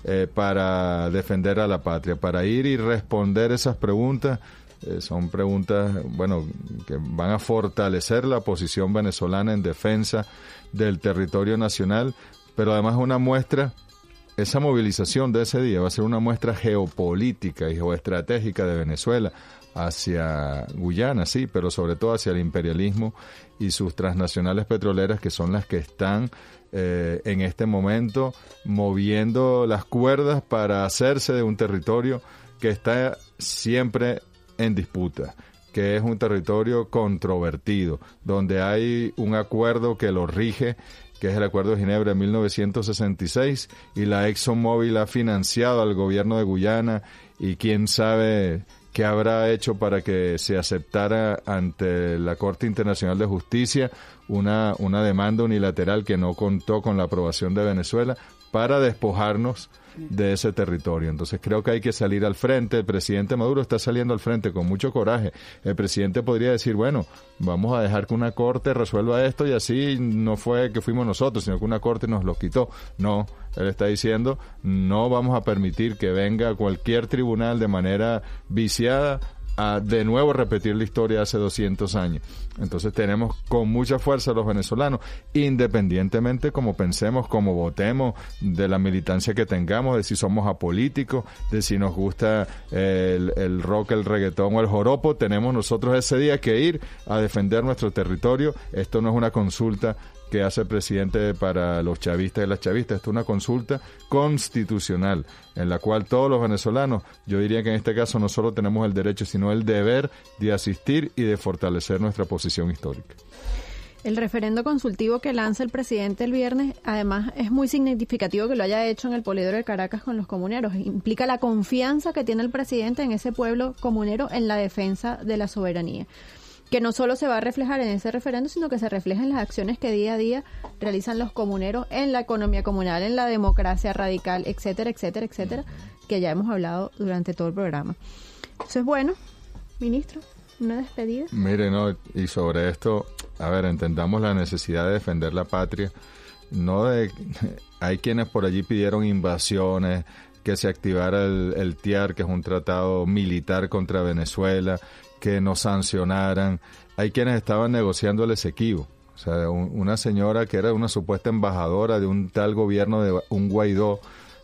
eh, para defender a la patria, para ir y responder esas preguntas. Eh, son preguntas, bueno, que van a fortalecer la posición venezolana en defensa del territorio nacional, pero además una muestra esa movilización de ese día va a ser una muestra geopolítica y geoestratégica de Venezuela hacia Guyana, sí, pero sobre todo hacia el imperialismo y sus transnacionales petroleras que son las que están eh, en este momento moviendo las cuerdas para hacerse de un territorio que está siempre en disputa que es un territorio controvertido, donde hay un acuerdo que lo rige, que es el Acuerdo de Ginebra de 1966, y la ExxonMobil ha financiado al gobierno de Guyana y quién sabe qué habrá hecho para que se aceptara ante la Corte Internacional de Justicia una, una demanda unilateral que no contó con la aprobación de Venezuela para despojarnos de ese territorio. Entonces creo que hay que salir al frente. El presidente Maduro está saliendo al frente con mucho coraje. El presidente podría decir, bueno, vamos a dejar que una corte resuelva esto y así no fue que fuimos nosotros, sino que una corte nos lo quitó. No, él está diciendo, no vamos a permitir que venga cualquier tribunal de manera viciada a de nuevo repetir la historia de hace 200 años. Entonces tenemos con mucha fuerza los venezolanos, independientemente como pensemos, como votemos, de la militancia que tengamos, de si somos apolíticos, de si nos gusta el, el rock, el reggaetón o el joropo, tenemos nosotros ese día que ir a defender nuestro territorio. Esto no es una consulta que hace el presidente para los chavistas y las chavistas. Esto es una consulta constitucional en la cual todos los venezolanos, yo diría que en este caso no solo tenemos el derecho, sino el deber de asistir y de fortalecer nuestra posición histórica. El referendo consultivo que lanza el presidente el viernes, además, es muy significativo que lo haya hecho en el Poliedro de Caracas con los comuneros. Implica la confianza que tiene el presidente en ese pueblo comunero en la defensa de la soberanía que no solo se va a reflejar en ese referendo, sino que se refleja en las acciones que día a día realizan los comuneros en la economía comunal, en la democracia radical, etcétera, etcétera, etcétera, que ya hemos hablado durante todo el programa. Entonces, bueno, ministro, una despedida. Mire, no, y sobre esto, a ver, entendamos la necesidad de defender la patria. No de, hay quienes por allí pidieron invasiones, que se activara el, el TIAR, que es un tratado militar contra Venezuela, que nos sancionaran. Hay quienes estaban negociando el Esequibo. O sea, una señora que era una supuesta embajadora de un tal gobierno de un Guaidó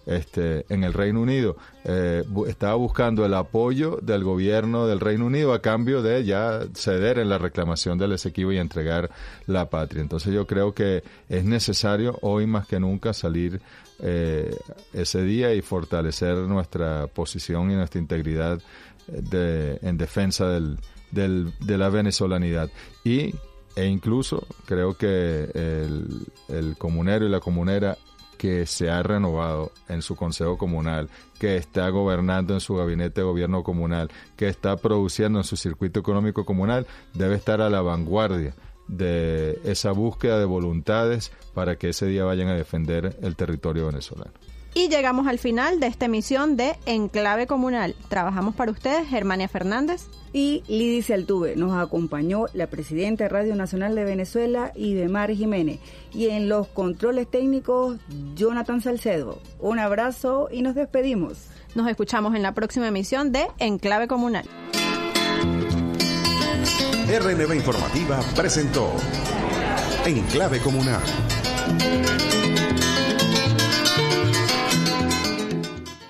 este, en el Reino Unido. Eh, estaba buscando el apoyo del gobierno del Reino Unido a cambio de ya ceder en la reclamación del Esequibo y entregar la patria. Entonces yo creo que es necesario hoy más que nunca salir eh, ese día y fortalecer nuestra posición y nuestra integridad de, en defensa del, del, de la venezolanidad. Y e incluso creo que el, el comunero y la comunera que se ha renovado en su consejo comunal, que está gobernando en su gabinete de gobierno comunal, que está produciendo en su circuito económico comunal, debe estar a la vanguardia de esa búsqueda de voluntades para que ese día vayan a defender el territorio venezolano. Y llegamos al final de esta emisión de Enclave Comunal. Trabajamos para ustedes Germania Fernández y Lidice Altuve. Nos acompañó la presidenta de Radio Nacional de Venezuela, Idemar Jiménez. Y en los controles técnicos, Jonathan Salcedo. Un abrazo y nos despedimos. Nos escuchamos en la próxima emisión de Enclave Comunal. RNB Informativa presentó Enclave Comunal.